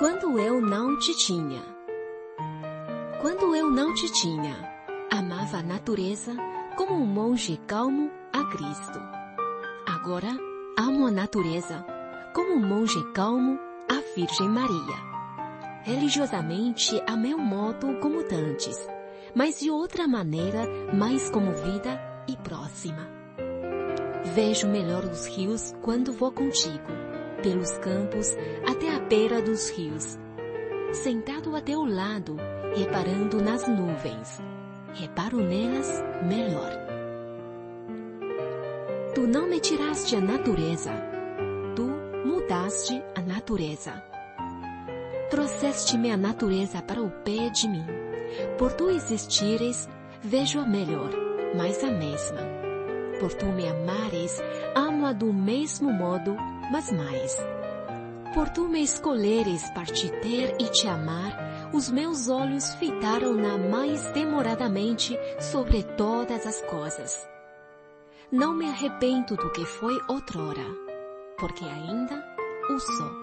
Quando eu não te tinha. Quando eu não te tinha, amava a natureza como um monge calmo a Cristo. Agora amo a natureza como um monge calmo a Virgem Maria. Religiosamente a meu modo como dantes, mas de outra maneira mais comovida e próxima. Vejo melhor os rios quando vou contigo, pelos campos até a beira dos rios. Sentado a teu lado, reparando nas nuvens, reparo nelas melhor. Tu não me tiraste a natureza, tu mudaste a natureza. Trouxeste-me a natureza para o pé de mim. Por tu existires, vejo a melhor, mas a mesma. Por tu me amares, amo-a do mesmo modo, mas mais. Por tu me escolheres para te ter e te amar, os meus olhos fitaram-na mais demoradamente sobre todas as coisas. Não me arrependo do que foi outrora, porque ainda o sou.